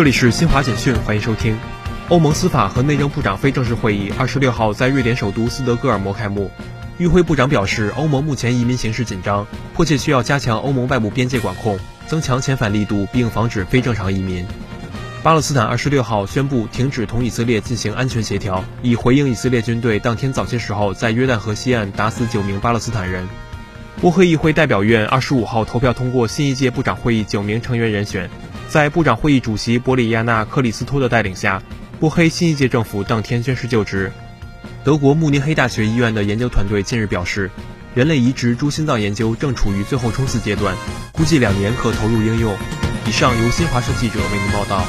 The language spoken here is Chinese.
这里是新华简讯，欢迎收听。欧盟司法和内政部长非正式会议二十六号在瑞典首都斯德哥尔摩开幕。与会部长表示，欧盟目前移民形势紧张，迫切需要加强欧盟外部边界管控，增强遣返力度，并防止非正常移民。巴勒斯坦二十六号宣布停止同以色列进行安全协调，以回应以色列军队当天早些时候在约旦河西岸打死九名巴勒斯坦人。波黑议会代表院二十五号投票通过新一届部长会议九名成员人选，在部长会议主席博里亚纳·克里斯托的带领下，波黑新一届政府当天宣誓就职。德国慕尼黑大学医院的研究团队近日表示，人类移植猪心脏研究正处于最后冲刺阶段，估计两年可投入应用。以上由新华社记者为您报道。